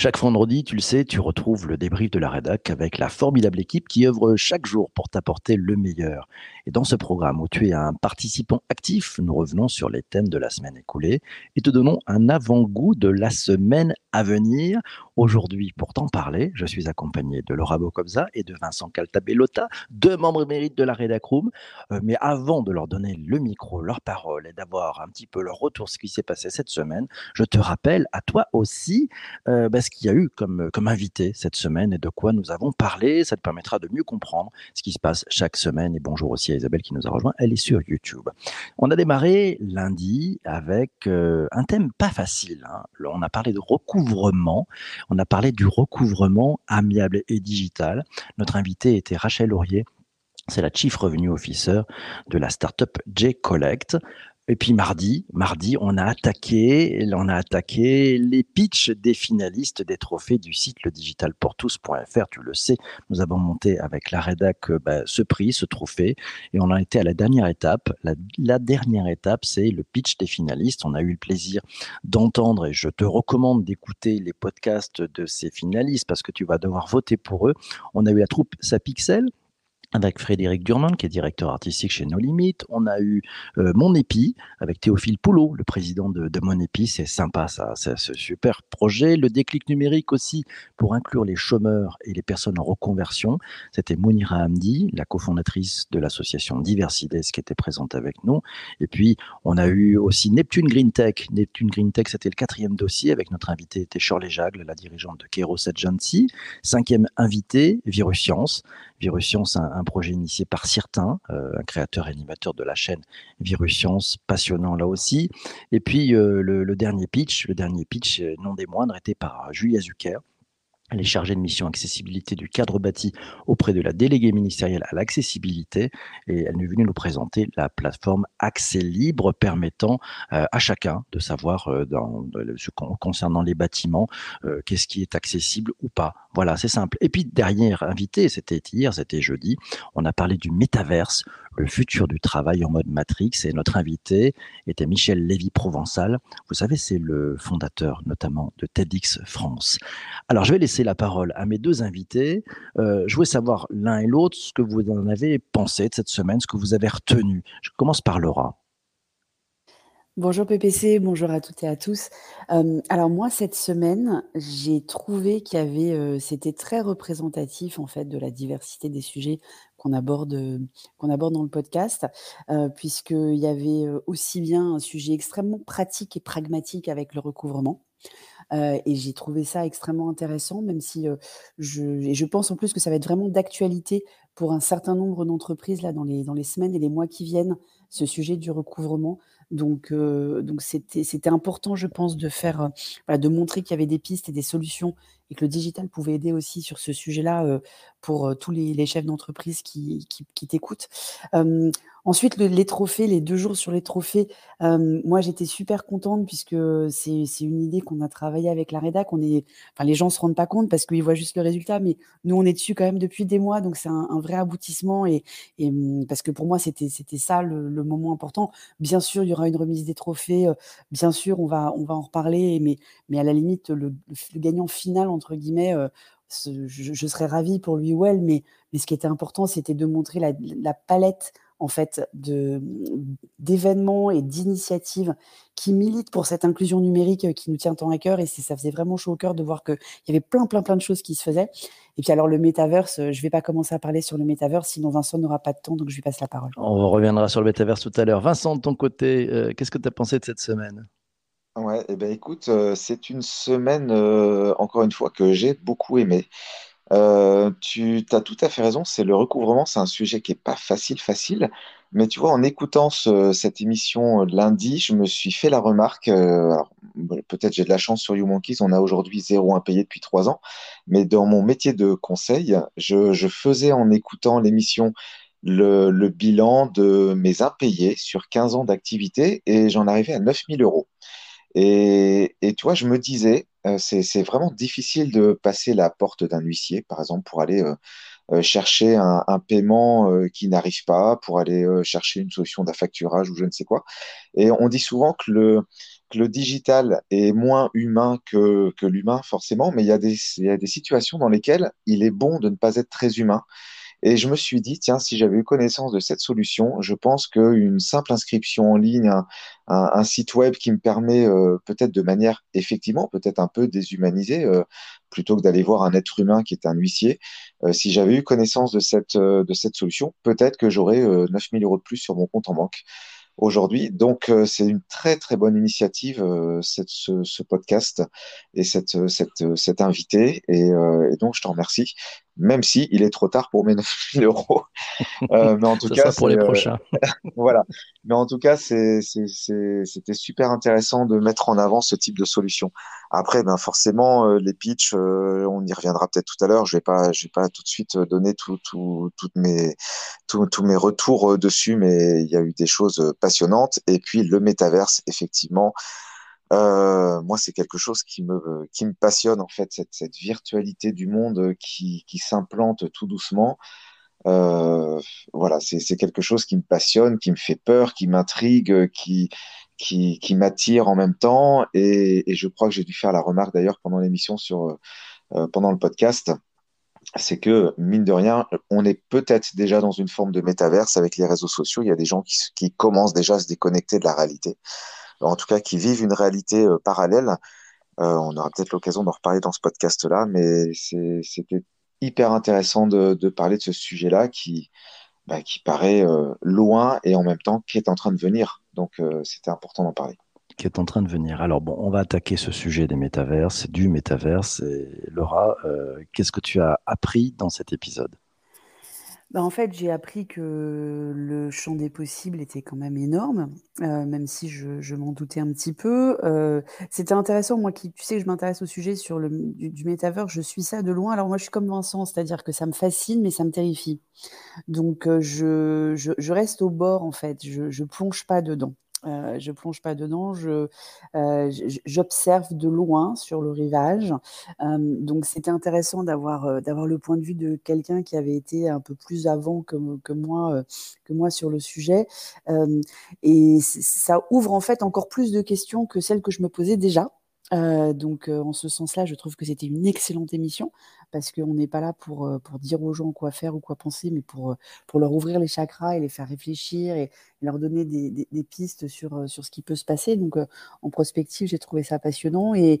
Chaque vendredi, tu le sais, tu retrouves le débrief de la rédac avec la formidable équipe qui œuvre chaque jour pour t'apporter le meilleur. Et dans ce programme où tu es un participant actif, nous revenons sur les thèmes de la semaine écoulée et te donnons un avant-goût de la semaine à venir. Aujourd'hui, pour t'en parler, je suis accompagné de Laura Bocobza et de Vincent Caltabellota, deux membres émérites de la Rédac Room. Euh, mais avant de leur donner le micro, leur parole et d'avoir un petit peu leur retour, ce qui s'est passé cette semaine, je te rappelle à toi aussi euh, bah, ce qu'il y a eu comme, comme invité cette semaine et de quoi nous avons parlé. Ça te permettra de mieux comprendre ce qui se passe chaque semaine. Et bonjour aussi à Isabelle qui nous a rejoint. Elle est sur YouTube. On a démarré lundi avec euh, un thème pas facile. Hein. On a parlé de recouvrement. On a parlé du recouvrement amiable et digital. Notre invité était Rachel Laurier. C'est la Chief Revenue Officer de la startup J-Collect. Et puis mardi, mardi, on a attaqué, on a attaqué les pitchs des finalistes des trophées du site ledigitalpourtous.fr. Tu le sais, nous avons monté avec la rédac euh, bah, ce prix, ce trophée, et on a été à la dernière étape. La, la dernière étape, c'est le pitch des finalistes. On a eu le plaisir d'entendre, et je te recommande d'écouter les podcasts de ces finalistes parce que tu vas devoir voter pour eux. On a eu la troupe Sapixel, avec Frédéric Durman, qui est directeur artistique chez No Limites. On a eu euh, Mon Épi, avec Théophile Poulot, le président de, de Mon Épi. C'est sympa, ça. C'est ce super projet. Le déclic numérique aussi, pour inclure les chômeurs et les personnes en reconversion. C'était Mounira Hamdi, la cofondatrice de l'association Diversides, qui était présente avec nous. Et puis, on a eu aussi Neptune Green Tech. Neptune Green Tech, c'était le quatrième dossier, avec notre invité, était Shirley Jagle, la dirigeante de Keros Agency. Cinquième invité, Virus Science. Virus Science, un, projet initié par Certain, euh, un créateur et animateur de la chaîne Virus Science, passionnant là aussi. Et puis euh, le, le, dernier pitch, le dernier pitch, euh, non des moindres, était par Julia Zucker, elle est chargée de mission accessibilité du cadre bâti auprès de la déléguée ministérielle à l'accessibilité et elle est venue nous présenter la plateforme Accès Libre permettant euh, à chacun de savoir euh, concernant les bâtiments euh, qu'est-ce qui est accessible ou pas. Voilà, c'est simple. Et puis dernière invité, c'était hier, c'était jeudi, on a parlé du métaverse, le futur du travail en mode Matrix. Et notre invité était Michel Lévy-Provençal. Vous savez, c'est le fondateur notamment de TEDx France. Alors, je vais laisser la parole à mes deux invités. Euh, je voulais savoir l'un et l'autre ce que vous en avez pensé de cette semaine, ce que vous avez retenu. Je commence par Laura. Bonjour PPC, bonjour à toutes et à tous. Euh, alors moi, cette semaine, j'ai trouvé qu'il y avait, euh, c'était très représentatif en fait de la diversité des sujets qu'on aborde, qu'on aborde dans le podcast, euh, puisqu'il y avait aussi bien un sujet extrêmement pratique et pragmatique avec le recouvrement. Euh, et j'ai trouvé ça extrêmement intéressant, même si euh, je, et je pense en plus que ça va être vraiment d'actualité pour un certain nombre d'entreprises là dans les, dans les semaines et les mois qui viennent, ce sujet du recouvrement. Donc, euh, donc c'était, c'était important, je pense, de faire, voilà, de montrer qu'il y avait des pistes et des solutions et que le digital pouvait aider aussi sur ce sujet-là euh, pour euh, tous les, chefs d'entreprise qui, qui t'écoutent. Ensuite, le, les trophées, les deux jours sur les trophées, moi j'étais super contente puisque c'est, une idée qu'on a travaillé avec la rédac. On est, enfin, les gens se rendent pas compte parce qu'ils voient juste le résultat, mais nous on est dessus quand même depuis des mois, donc c'est un, vrai aboutissement et, et, parce que pour moi c'était, ça le, moment important. Bien sûr, il y aura une remise des trophées, bien sûr on va, on va en reparler, mais, mais à la limite le, gagnant final entre guillemets, je, serais ravie pour lui ou elle, mais, mais ce qui était important, c'était de montrer la, palette en fait de d'événements et d'initiatives qui militent pour cette inclusion numérique euh, qui nous tient tant à cœur. Et ça faisait vraiment chaud au cœur de voir qu'il y avait plein plein plein de choses qui se faisaient. Et puis alors le métaverse euh, je vais pas commencer à parler sur le métaverse sinon Vincent n'aura pas de temps donc je lui passe la parole. On reviendra sur le métaverse tout à l'heure. Vincent de ton côté euh, qu'est-ce que tu as pensé de cette semaine? Ouais, eh ben écoute, euh, c'est une semaine, euh, encore une fois, que j'ai beaucoup aimé. Euh, tu as tout à fait raison, c'est le recouvrement, c'est un sujet qui est pas facile, facile. Mais tu vois, en écoutant ce- cette émission de lundi, je me suis fait la remarque, euh, peut-être j'ai de la chance sur YouMonkeys, on a aujourd'hui zéro impayé depuis trois ans, mais dans mon métier de conseil, je, je faisais en écoutant l'émission le, le bilan de mes impayés sur 15 ans d'activité et j'en arrivais à 9000 euros. Et, et tu vois, je me disais, euh, c'est, vraiment difficile de passer la porte d'un huissier, par exemple, pour aller euh, euh, chercher un, paiement qui n'arrive pas, pour aller chercher une solution d'affacturage ou je ne sais quoi. Et on dit souvent que le, digital est moins humain que, l'humain, forcément, mais il y a des situations dans lesquelles il est bon de ne pas être très humain. Et je me suis dit, tiens, si j'avais eu connaissance de cette solution, je pense qu'une simple inscription en ligne, un, site web qui me permet euh, peut-être de manière effectivement, peut-être un peu déshumanisée, euh, plutôt que d'aller voir un être humain qui est un huissier, euh, si j'avais eu connaissance de cette, de cette solution, peut-être que j'aurais 9000 euros de plus sur mon compte en banque aujourd'hui. Donc, euh, c'est une très, très bonne initiative, euh, cette, ce, podcast et cette, cette, cet invité. Et, euh, et, donc, je te remercie, même si il est trop tard pour mes 9000 euros. mais en tout cas, pour les prochains. voilà. Mais en tout cas, c'était super intéressant de mettre en avant ce type de solution. Après, ben forcément, les pitchs, on y reviendra peut-être tout à l'heure. Je vais pas, je vais pas tout de suite donner tout, tout, toutes mes, tous mes retours dessus, mais il y a eu des choses pas passionnante. Et puis le métaverse, effectivement, euh, moi, c'est quelque chose qui me, qui me passionne, en fait, cette, cette virtualité du monde qui, qui s'implante tout doucement. Euh, voilà, c'est quelque chose qui me passionne, qui me fait peur, qui m'intrigue, qui, qui, qui m'attire en même temps. Et, je crois que j'ai dû faire la remarque d'ailleurs pendant l'émission sur, euh, pendant le podcast c'est que, mine de rien, on est peut-être déjà dans une forme de métaverse avec les réseaux sociaux. Il y a des gens qui, commencent déjà à se déconnecter de la réalité. En tout cas, qui vivent une réalité euh, parallèle. Euh, on aura peut-être l'occasion d'en reparler dans ce podcast-là, mais c'était hyper intéressant de, parler de ce sujet-là qui, bah, qui paraît euh, loin et en même temps qui est en train de venir. Donc, c'était important d'en parler qui est en train de venir. Alors bon, on va attaquer ce sujet des métaverses, du métaverse. Et Laura, qu'est-ce que tu as appris dans cet épisode? Bah en fait, j'ai appris que le champ des possibles était quand même énorme, euh, même si je, m'en doutais un petit peu. Euh, c'était intéressant, moi qui, tu sais, je m'intéresse au sujet sur le, du, du métavers, je suis ça de loin. Alors moi, je suis comme Vincent, c'est-à-dire que ça me fascine, mais ça me terrifie. Donc, je, je, je reste au bord, en fait, je ne plonge pas dedans. Euh, je plonge pas dedans, je, euh, j'observe de loin sur le rivage. Euh, donc c'était intéressant d'avoir euh, d'avoir le point de vue de quelqu'un qui avait été un peu plus avant que, que moi euh, que moi sur le sujet. et ça ouvre en fait encore plus de questions que celles que je me posais déjà. Donc, en ce sens-là, je trouve que c'était une excellente émission parce qu'on n'est pas là pour, pour dire aux gens quoi faire ou quoi penser, mais pour, pour leur ouvrir les chakras et les faire réfléchir et, leur donner des, des, pistes sur, sur ce qui peut se passer. Donc, en prospective, j'ai trouvé ça passionnant et,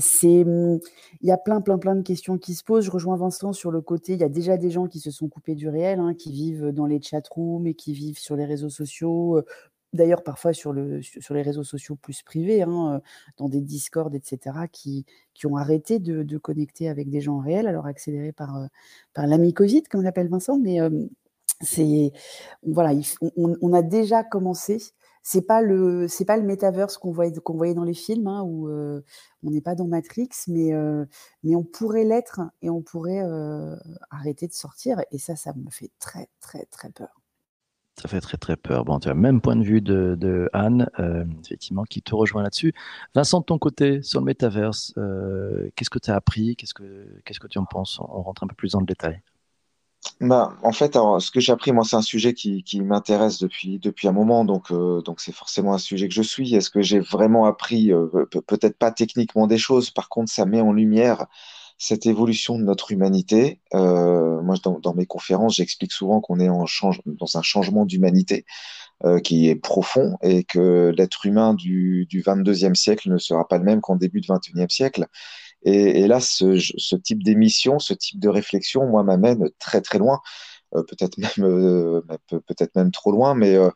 c'est, hum, il y a plein, plein, plein de questions qui se posent. Je rejoins Vincent sur le côté, il y a déjà des gens qui se sont coupés du réel, hein, qui vivent dans les chatrooms et qui vivent sur les réseaux sociaux d'ailleurs parfois sur, le, sur les réseaux sociaux plus privés, hein, dans des discords, etc., qui, ont arrêté de, connecter avec des gens réels, alors accéléré par, par l'ami Covid, comme l'appelle Vincent, mais c'est voilà, on, a déjà commencé. C'est pas le pas le metaverse qu'on voyait dans les films hein, où on n'est pas dans Matrix, mais mais on pourrait l'être et on pourrait arrêter de sortir et ça ça me fait très très très peur. Ça fait très très peur. Bon, tu as le même point de vue de, Anne, euh, effectivement, qui te rejoint là-dessus. Vincent, de ton côté, sur le métaverse, euh, qu'est-ce que tu as appris? Qu'est-ce que que tu en penses? On rentre un peu plus dans le détail. Bah, en fait, ce que j'ai appris, moi, c'est un sujet qui, qui m'intéresse depuis, depuis un moment, donc euh, donc c'est forcément un sujet que je suis. Est-ce que j'ai vraiment appris, peut-être pas techniquement des choses, par contre, ça met en lumière cette évolution de notre humanité. Euh, moi, dans, dans, mes conférences, j'explique souvent qu'on est en change, dans un changement d'humanité euh, qui est profond et que l'être humain du, du 22e siècle ne sera pas le même qu'en début du 21e siècle. Et, et là, ce, ce type d'émission, ce type de réflexion, moi, m'amène très très loin, euh, peut-être même euh, peut-être même trop loin, mais euh,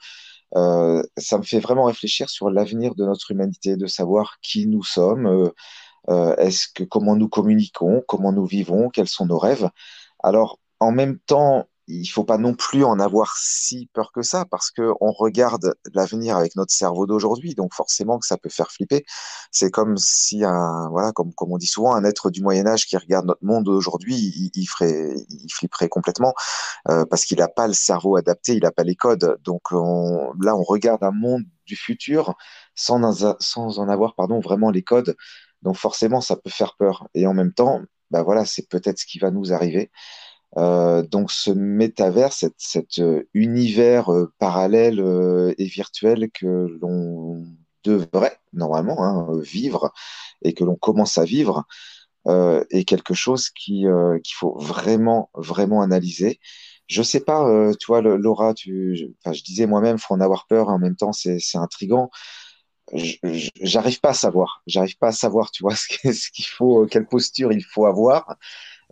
euh, ça me fait vraiment réfléchir sur l'avenir de notre humanité, de savoir qui nous sommes, est-ce que comment nous communiquons, comment nous vivons, quels sont nos rêves? Alors, en même temps, il faut pas non plus en avoir si peur que ça parce que on regarde l'avenir avec notre cerveau d'aujourd'hui, donc forcément que ça peut faire flipper. C'est comme si voilà, comme, on dit souvent, un être du Moyen Âge qui regarde notre monde d'aujourd'hui, il, ferait, il flipperait complètement euh, parce qu'il n'a pas le cerveau adapté, il n'a pas les codes. Donc on, là, on regarde un monde du futur sans, sans en avoir, pardon, vraiment les codes. Donc forcément, ça peut faire peur. Et en même temps, bah voilà, c'est peut-être ce qui va nous arriver. Euh, donc ce métavers, cet, cet euh, univers euh, parallèle et virtuel que l'on devrait normalement hein, vivre et que l'on commence à vivre est quelque chose qui qu'il faut vraiment vraiment analyser. Je sais pas, tu vois, Laura, tu, je, je disais moi-même, faut en avoir peur. En même temps, c'est c'est intrigant. J'arrive pas à savoir. J'arrive pas à savoir, tu vois, ce qu'il faut, quelle posture il faut avoir.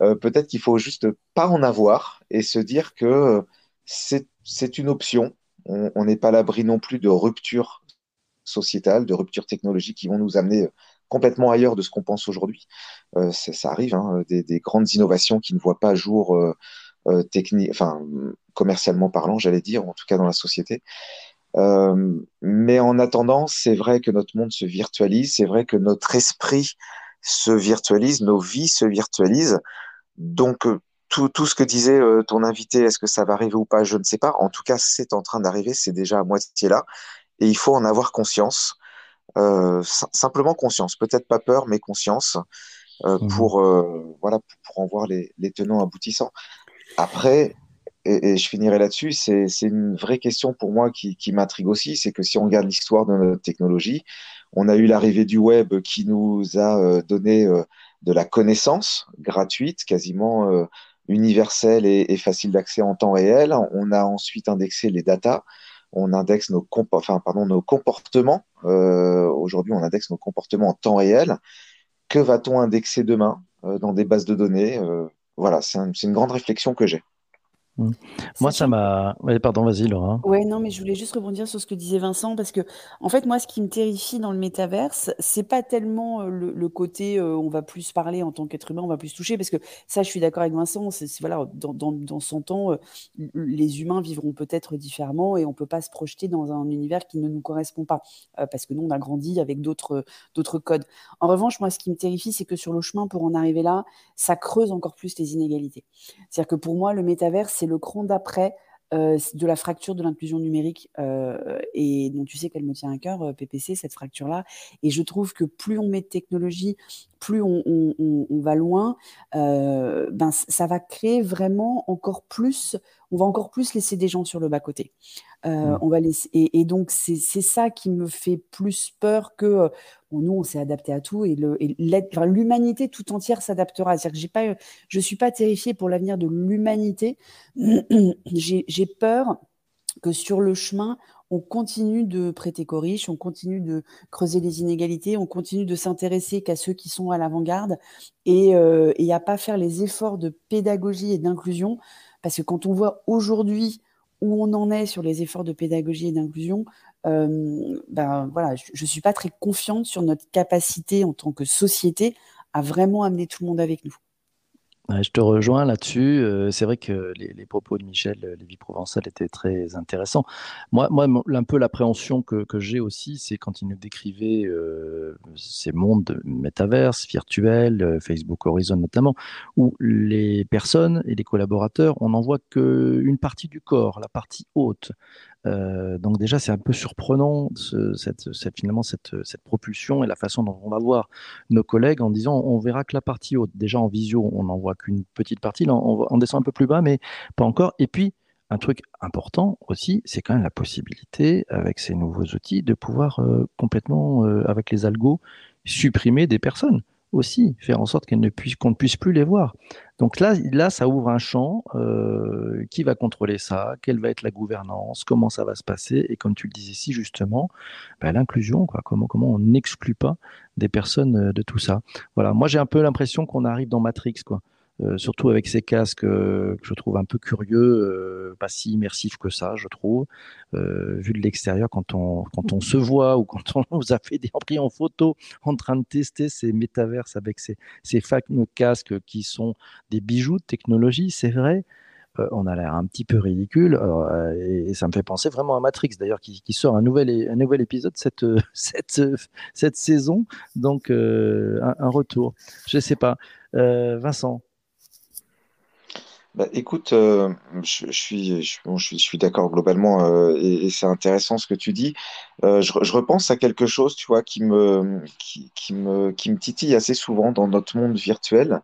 Euh, peut-être qu'il faut juste pas en avoir et se dire que c'est c'est une option. On n'est pas à l'abri non plus de ruptures sociétales, de ruptures technologiques qui vont nous amener complètement ailleurs de ce qu'on pense aujourd'hui. Euh, ça arrive, hein, des, des, grandes innovations qui ne voient pas jour euh, euh, technique, enfin commercialement parlant, j'allais dire, en tout cas dans la société. Euh, mais en attendant, c'est vrai que notre monde se virtualise, c'est vrai que notre esprit se virtualise, nos vies se virtualisent. Donc euh, tout, tout, ce que disait euh, ton invité, est-ce que ça va arriver ou pas, je ne sais pas. En tout cas, c'est en train d'arriver, c'est déjà à moitié là, et il faut en avoir conscience. Euh, simplement conscience, peut-être pas peur, mais conscience euh, mmh. pour euh, voilà pour, en voir les, les, tenants aboutissants. Après, et, et je finirai là-dessus, c'est une vraie question pour moi qui, qui m'intrigue aussi, c'est que si on regarde l'histoire de notre technologie, on a eu l'arrivée du web qui nous a euh, donné euh, de la connaissance gratuite, quasiment universelle et, et facile d'accès en temps réel. On a ensuite indexé les datas on indexe nos, enfin, pardon, nos comportements. Euh, Aujourd'hui, on indexe nos comportements en temps réel. Que va-t-on indexer demain euh, dans des bases de données euh, Voilà, c'est un, une grande réflexion que j'ai. Mmh. Moi, ça m'a. pardon, vas-y, Laura. Ouais, non, mais je voulais juste rebondir sur ce que disait Vincent, parce que, en fait, moi, ce qui me terrifie dans le métaverse, c'est pas tellement le, le côté euh, on va plus parler en tant qu'être humain, on va plus toucher, parce que ça, je suis d'accord avec Vincent, c'est voilà, dans, dans, dans 100 ans, euh, les humains vivront peut-être différemment et on peut pas se projeter dans un univers qui ne nous correspond pas, euh, parce que nous, on a grandi avec d'autres d'autres codes. En revanche, moi, ce qui me terrifie, c'est que sur le chemin pour en arriver là, ça creuse encore plus les inégalités. C'est-à-dire que pour moi, le métaverse, c'est le cran d'après euh, de la fracture de l'inclusion numérique euh, et dont tu sais qu'elle me tient à cœur, euh, PPC, cette fracture-là. Et je trouve que plus on met de technologie, plus on, va loin, ben ça va créer vraiment encore plus, on va encore plus laisser des gens sur le bas-côté. Euh, on va laisser, et, et donc c'est ça qui me fait plus peur que bon, nous on s'est adapté à tout et l'humanité tout entière s'adaptera. C'est-à-dire que j'ai pas, je suis pas terrifiée pour l'avenir de l'humanité. j'ai peur que sur le chemin, on continue de prêter corriche, on continue de creuser les inégalités, on continue de s'intéresser qu'à ceux qui sont à l'avant-garde et, euh, et à pas faire les efforts de pédagogie et d'inclusion. Parce que quand on voit aujourd'hui où on en est sur les efforts de pédagogie et d'inclusion, euh, ben voilà, je ne suis pas très confiante sur notre capacité en tant que société à vraiment amener tout le monde avec nous. Je te rejoins là-dessus. Euh, c'est vrai que les, propos de Michel euh, Lévy-Provençal étaient très intéressants. Moi, un peu l'appréhension que, j'ai aussi, c'est quand il nous décrivait euh, ces mondes métaverses, virtuels, Facebook Horizon notamment, où les personnes et les collaborateurs, on n'en voit qu'une partie du corps, la partie haute. Euh, donc déjà, c'est un peu surprenant ce, cette, finalement cette, cette, propulsion et la façon dont on va voir nos collègues en disant on verra que la partie haute. Déjà en visio, on n'en voit qu'une petite partie. Là, on, on, descend un peu plus bas, mais pas encore. Et puis un truc important aussi, c'est quand même la possibilité, avec ces nouveaux outils, de pouvoir euh, complètement, euh, avec les algos, supprimer des personnes aussi, faire en sorte qu'elles ne puissent, qu'on ne puisse plus les voir. Donc là, là, ça ouvre un champ. Euh, qui va contrôler ça Quelle va être la gouvernance Comment ça va se passer Et comme tu le disais si justement, ben, l'inclusion, quoi. Comment, comment on n'exclut pas des personnes euh, de tout ça Voilà. Moi, j'ai un peu l'impression qu'on arrive dans Matrix, quoi. Euh, surtout avec ces casques euh, que je trouve un peu curieux, euh, pas si immersifs que ça, je trouve. Euh, vu de l'extérieur, quand on, quand on se voit ou quand on nous a fait des pris en photo en train de tester ces métaverses avec ces, ces fameux casques qui sont des bijoux de technologie, c'est vrai. on a l'air un petit peu ridicule. Et, et, ça me fait penser vraiment à Matrix d'ailleurs qui, qui, sort un nouvel, un nouvel épisode cette, cette, cette saison. Donc un, un, retour. Je sais pas. Vincent bah, écoute, euh, je, je, suis, je, bon, je, je suis d'accord globalement euh, et, et c'est intéressant ce que tu dis. Euh, je, je, repense à quelque chose, tu vois, qui me, qui, qui, me, qui me titille assez souvent dans notre monde virtuel.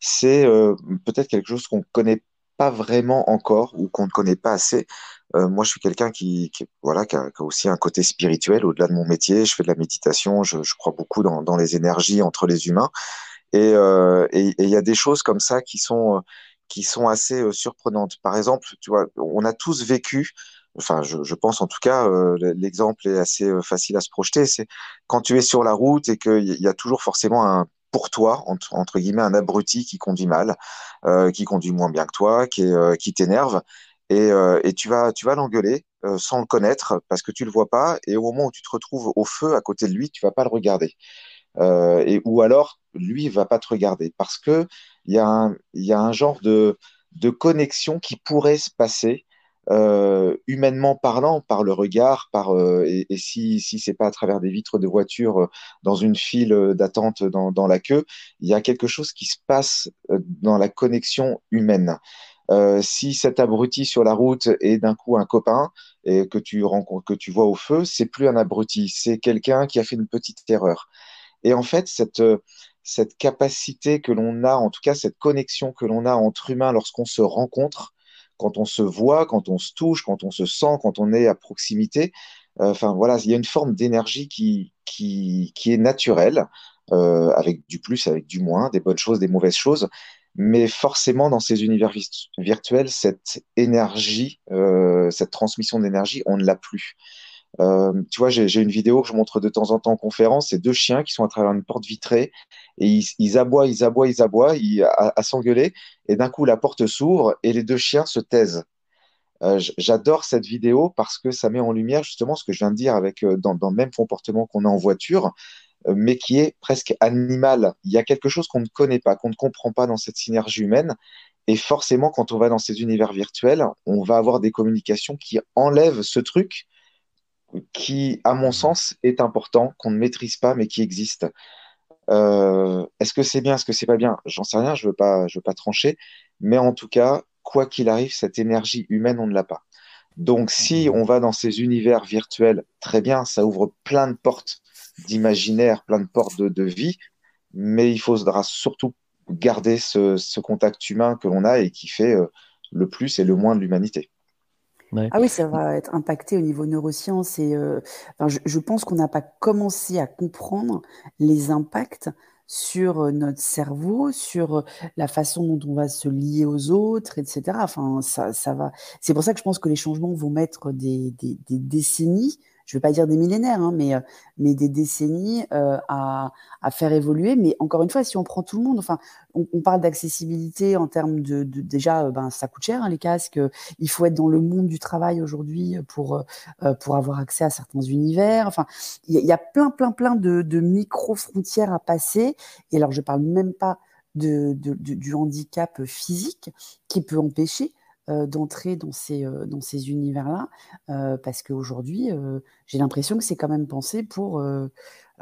C'est euh, peut-être quelque chose qu'on ne connaît pas vraiment encore ou qu'on ne connaît pas assez. moi, je suis quelqu'un qui, voilà, qui a, aussi un côté spirituel au-delà de mon métier. Je fais de la méditation, je, crois beaucoup dans, les énergies entre les humains. Et il y a des choses comme ça qui sont, qui sont assez surprenantes. Par exemple, tu vois, on a tous vécu enfin, je, pense en tout cas, l'exemple est assez facile à se projeter. C'est quand tu es sur la route et qu'il y a toujours forcément un pour toi, entre, guillemets, un abruti qui conduit mal, qui conduit moins bien que toi, qui, qui t'énerve. Euh, et, tu vas, tu vas l'engueuler euh, sans le connaître parce que tu le vois pas. Et au moment où tu te retrouves au feu à côté de lui, tu vas pas le regarder. Euh, et, ou alors, lui va pas te regarder parce que il y, a un, genre de, connexion qui pourrait se passer humainement parlant, par le regard, par et, si si c'est pas à travers des vitres de voiture dans une file d'attente dans, dans la queue, il y a quelque chose qui se passe dans la connexion humaine. Euh, si cet abruti sur la route est d'un coup un copain et que tu rencontres, que tu vois au feu, c'est plus un abruti, c'est quelqu'un qui a fait une petite erreur. Et en fait, cette, cette capacité que l'on a, en tout cas cette connexion que l'on a entre humains lorsqu'on se rencontre, quand on se voit, quand on se touche, quand on se sent, quand on est à proximité, euh, enfin voilà, il y a une forme d'énergie qui, qui, qui, est naturelle, euh, avec du plus, avec du moins, des bonnes choses, des mauvaises choses, mais forcément, dans ces univers virtuels, cette énergie, euh, cette transmission d'énergie, on ne l'a plus. Euh, tu vois, j'ai une vidéo que je montre de temps en temps en conférence, c'est deux chiens qui sont à travers une porte vitrée et ils, aboient, ils aboient, ils aboient, à, s'engueuler et d'un coup la porte s'ouvre et les deux chiens se taisent. Euh, j'adore cette vidéo parce que ça met en lumière justement ce que je viens de dire avec dans, dans le même comportement qu'on a en voiture, euh, mais qui est presque animal. Il y a quelque chose qu'on ne connaît pas, qu'on ne comprend pas dans cette synergie humaine. Et forcément, quand on va dans ces univers virtuels, on va avoir des communications qui enlèvent ce truc qui, à mon sens, est important, qu'on ne maîtrise pas, mais qui existe. Euh, est-ce que c'est bien, est-ce que c'est pas bien? J'en sais rien, je veux pas, je veux pas trancher. Mais en tout cas, quoi qu'il arrive, cette énergie humaine, on ne l'a pas. Donc, si on va dans ces univers virtuels, très bien, ça ouvre plein de portes d'imaginaire, plein de portes de, vie, mais il faudra surtout garder ce, contact humain que l'on a et qui fait euh, le plus et le moins de l'humanité. Ah oui, ça va être impacté au niveau neurosciences et euh, je, pense qu'on n'a pas commencé à comprendre les impacts sur euh, notre cerveau, sur la façon dont on va se lier aux autres, etc. Enfin, ça, ça va. C'est pour ça que je pense que les changements vont mettre des décennies je ne veux pas dire des millénaires, hein, mais, euh, mais des décennies euh, à, faire évoluer. Mais encore une fois, si on prend tout le monde, enfin, on, parle d'accessibilité en termes de, déjà, euh, ben, ça coûte cher hein, les casques. Il faut être dans le monde du travail aujourd'hui pour pour avoir accès à certains univers. Enfin, il y, a plein, plein, plein de, micro frontières à passer. Et alors, je parle même pas de, du handicap physique qui peut empêcher d'entrer dans ces, euh, dans ces univers-là, euh, parce qu'aujourd'hui, j'ai l'impression que c'est quand même pensé pour, alors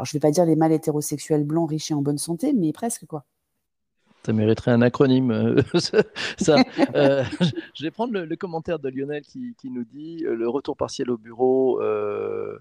je ne vais pas dire les mâles hétérosexuels blancs, riches et en bonne santé, mais presque quoi. Ça mériterait un acronyme. ça, je vais prendre le, commentaire de Lionel qui, qui, nous dit le retour partiel au bureau euh,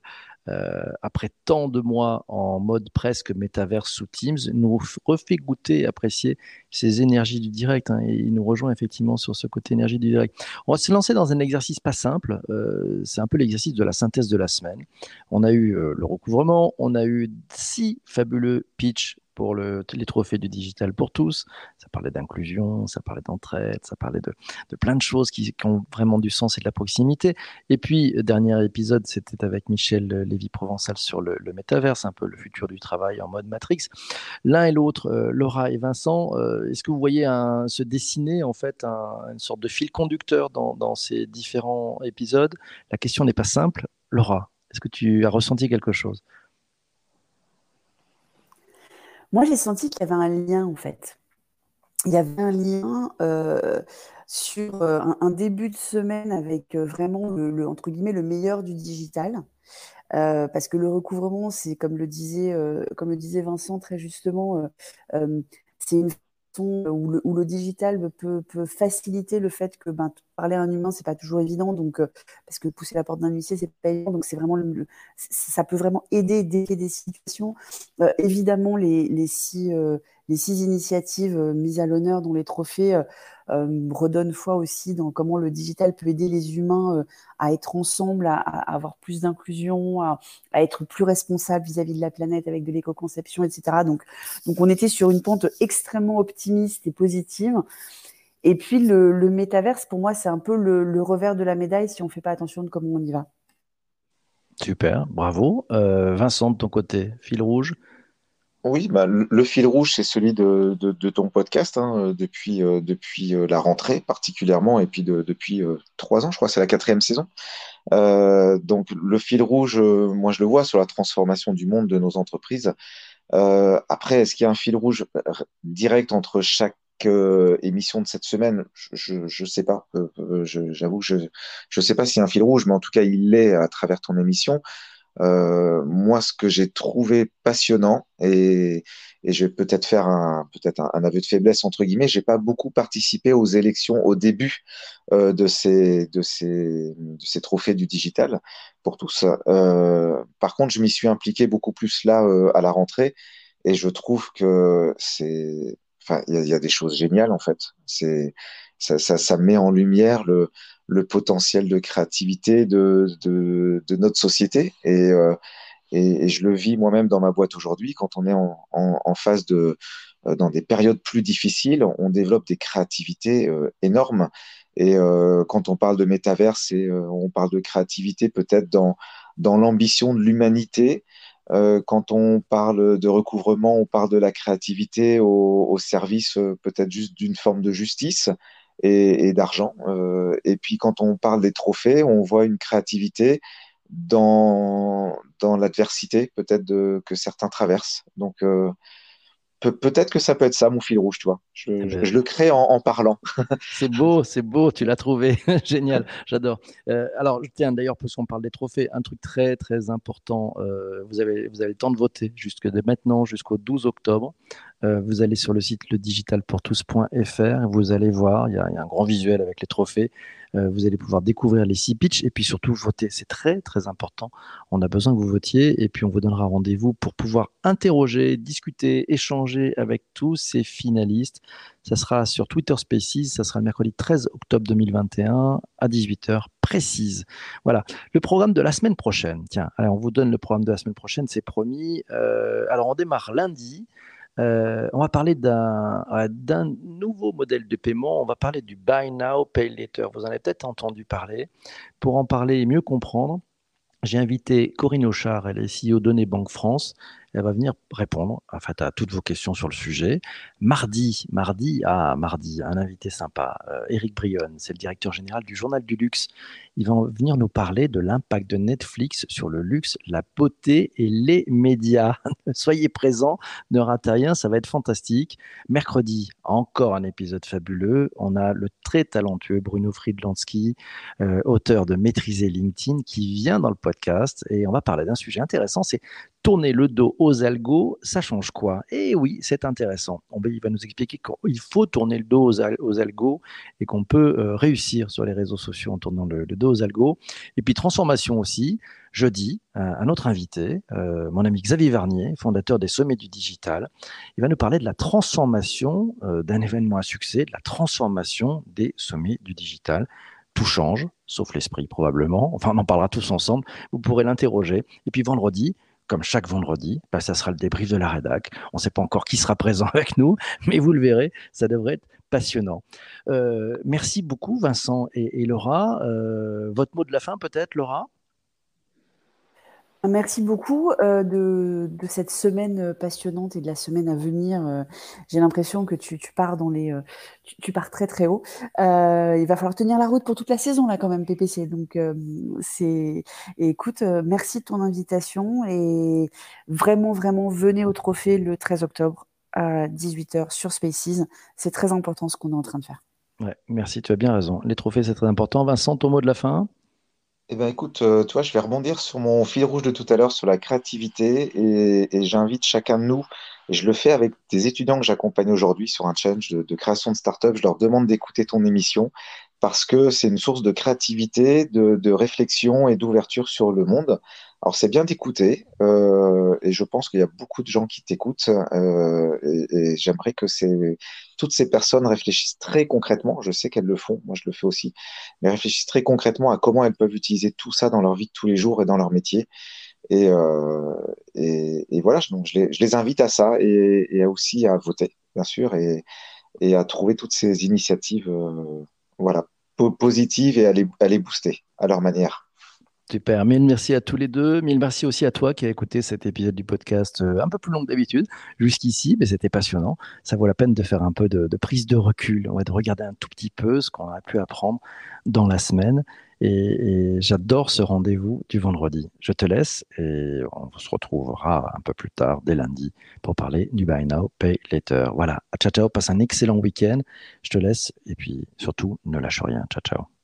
après tant de mois en mode presque métaverse sous Teams, nous refait goûter apprécier ces énergies du direct. Hein, et il nous rejoint effectivement sur ce côté énergie du direct. On va se lancer dans un exercice pas simple. Euh, c'est un peu l'exercice de la synthèse de la semaine. On a eu euh, le recouvrement, on a eu six fabuleux pitchs pour le, les trophées du digital pour tous. Ça parlait d'inclusion, ça parlait d'entraide, ça parlait de, de, plein de choses qui, ont vraiment du sens et de la proximité. Et puis, dernier épisode, c'était avec Michel Lévy-Provençal sur le, le métaverse, un peu le futur du travail en mode Matrix. L'un et l'autre, euh, Laura et Vincent, euh, est-ce que vous voyez se dessiner en fait un, une sorte de fil conducteur dans, dans ces différents épisodes? La question n'est pas simple. Laura, est-ce que tu as ressenti quelque chose? Moi, j'ai senti qu'il y avait un lien, en fait. Il y avait un lien euh, sur euh, un, début de semaine avec euh, vraiment le, entre guillemets, le meilleur du digital. parce que le recouvrement, c'est comme le disait, comme le disait Vincent très justement, c'est une façon où le, digital peut, peut, faciliter le fait que ben, parler à un humain, c'est pas toujours évident, donc parce que pousser la porte d'un huissier, c'est pas évident, donc c'est vraiment ça peut vraiment aider des, situations. évidemment, les, les six initiatives mises à l'honneur, dont les trophées redonnent foi aussi dans comment le digital peut aider les humains à être ensemble, à, avoir plus d'inclusion, à, être plus responsables vis-à-vis de la planète avec de l'éco-conception, etc. Donc on était sur une pente extrêmement optimiste et positive. Et puis le, le métaverse, pour moi, c'est un peu le, revers de la médaille si on ne fait pas attention de comment on y va. Super, bravo. Vincent, de ton côté, fil rouge oui, bah, le fil rouge, c'est celui de, ton podcast hein, depuis, euh, depuis euh, la rentrée particulièrement, et puis depuis euh, trois ans, je crois, c'est la quatrième saison. donc le fil rouge, moi je le vois sur la transformation du monde de nos entreprises. après, est-ce qu'il y a un fil rouge direct entre chaque émission de cette semaine Je ne sais pas. J'avoue que je ne sais pas a un fil rouge, mais en tout cas, il l'est à travers ton émission. Euh, moi, ce que j'ai trouvé passionnant, et, et je vais peut-être faire un, peut-être un, aveu de faiblesse entre guillemets, j'ai pas beaucoup participé aux élections au début euh, de, ces, de, ces, de ces trophées du digital pour tous. Euh, par contre, je m'y suis impliqué beaucoup plus là euh, à la rentrée, et je trouve que c'est, il y, a des choses géniales en fait. C'est ça, met en lumière le potentiel de créativité de, notre société. Et, euh, et, je le vis moi-même dans ma boîte aujourd'hui. Quand on est en, en, phase de, euh, dans des périodes plus difficiles, on développe des créativités euh, énormes. Et quand on parle de métaverse, et, on parle de créativité peut-être dans, dans l'ambition de l'humanité. Quand on parle de recouvrement, on parle de la créativité au, au service peut-être juste d'une forme de justice et, d'argent. Euh, et puis quand on parle des trophées, on voit une créativité dans, dans l'adversité peut-être que certains traversent. Donc euh, peut-être que ça peut être ça mon fil rouge, tu vois. Je, eh ben. le crée en, parlant. c'est beau, c'est beau, tu l'as trouvé. Génial, j'adore. Euh, alors, tiens, d'ailleurs, puisqu'on parle des trophées, un truc très, très important. vous, avez, vous avez le temps de voter jusque de maintenant jusqu'au 12 octobre. Euh, vous allez sur le site ledigitalpourtous.fr, vous allez voir, il y, a, un grand visuel avec les trophées. Euh, vous allez pouvoir découvrir les six pitchs et puis surtout voter. C'est très très important. On a besoin que vous votiez et puis on vous donnera rendez-vous pour pouvoir interroger, discuter, échanger avec tous ces finalistes. Ça sera sur Twitter Spaces, ça sera le mercredi 13 octobre 2021 à 18h précise. Voilà, le programme de la semaine prochaine. Tiens, on vous donne le programme de la semaine prochaine, c'est promis. Euh, alors on démarre lundi. Euh, on va parler d'un nouveau modèle de paiement. On va parler du Buy Now, Pay Later. Vous en avez peut-être entendu parler. Pour en parler et mieux comprendre, j'ai invité Corinne Auchard, elle est CEO Données Banque France. Elle va venir répondre à toutes vos questions sur le sujet. Mardi, mardi, ah, mardi, un invité sympa, Eric euh, Brion, c'est le directeur général du Journal du Luxe. Il va venir nous parler de l'impact de Netflix sur le luxe, la beauté et les médias. Soyez présents, ne ratez rien, ça va être fantastique. Mercredi, encore un épisode fabuleux. On a le très talentueux Bruno Friedlandsky, euh, auteur de Maîtriser LinkedIn, qui vient dans le podcast et on va parler d'un sujet intéressant, c'est tourner le dos aux algos, ça change quoi? Eh oui, c'est intéressant. il va nous expliquer qu'il faut tourner le dos aux, algos et qu'on peut euh, réussir sur les réseaux sociaux en tournant le, dos aux algos. Et puis transformation aussi. Jeudi, un autre invité, euh, mon ami Xavier Varnier, fondateur des Sommets du Digital, il va nous parler de la transformation euh, d'un événement à succès, de la transformation des Sommets du Digital tout change, sauf l'esprit probablement. Enfin, on en parlera tous ensemble. Vous pourrez l'interroger. Et puis vendredi, comme chaque vendredi, bah, ça sera le débrief de la rédac. On ne sait pas encore qui sera présent avec nous, mais vous le verrez, ça devrait être passionnant. Euh, merci beaucoup Vincent et, Laura. Euh, votre mot de la fin peut-être, Laura? Merci beaucoup euh, de, cette semaine euh, passionnante et de la semaine à venir. Euh, j'ai l'impression que tu, pars dans les, tu, pars très très haut. il va falloir tenir la route pour toute la saison là quand même, PPC. Donc c'est, écoute, merci de ton invitation et vraiment vraiment venez au trophée le 13 octobre à 18h sur Spaces. C'est très important ce qu'on est en train de faire. Ouais, merci, tu as bien raison. Les trophées c'est très important. Vincent, ton mot de la fin? Eh ben écoute, euh, toi, je vais rebondir sur mon fil rouge de tout à l'heure sur la créativité et, j'invite chacun de nous, et je le fais avec des étudiants que j'accompagne aujourd'hui sur un challenge de, création de start-up, je leur demande d'écouter ton émission parce que c'est une source de créativité, de, réflexion et d'ouverture sur le monde. Alors c'est bien d'écouter euh, et je pense qu'il y a beaucoup de gens qui t'écoutent euh, et, j'aimerais que toutes ces personnes réfléchissent très concrètement. Je sais qu'elles le font, moi je le fais aussi, mais réfléchissent très concrètement à comment elles peuvent utiliser tout ça dans leur vie de tous les jours et dans leur métier. Et, euh, voilà, donc je les, invite à ça et, aussi à voter, bien sûr, et, à trouver toutes ces initiatives voilà, positives et à les, booster à leur manière. Super, mille merci à tous les deux. Mille merci aussi à toi qui as écouté cet épisode du podcast euh, un peu plus long que d'habitude jusqu'ici, mais c'était passionnant. Ça vaut la peine de faire un peu de, prise de recul, de regarder un tout petit peu ce qu'on a pu apprendre dans la semaine. Et, j'adore ce rendez-vous du vendredi. Je te laisse et on se retrouvera un peu plus tard, dès lundi, pour parler du Buy Now, Pay Later. Voilà, ciao ciao, passe un excellent week-end. Je te laisse et puis surtout, ne lâche rien. Ciao ciao.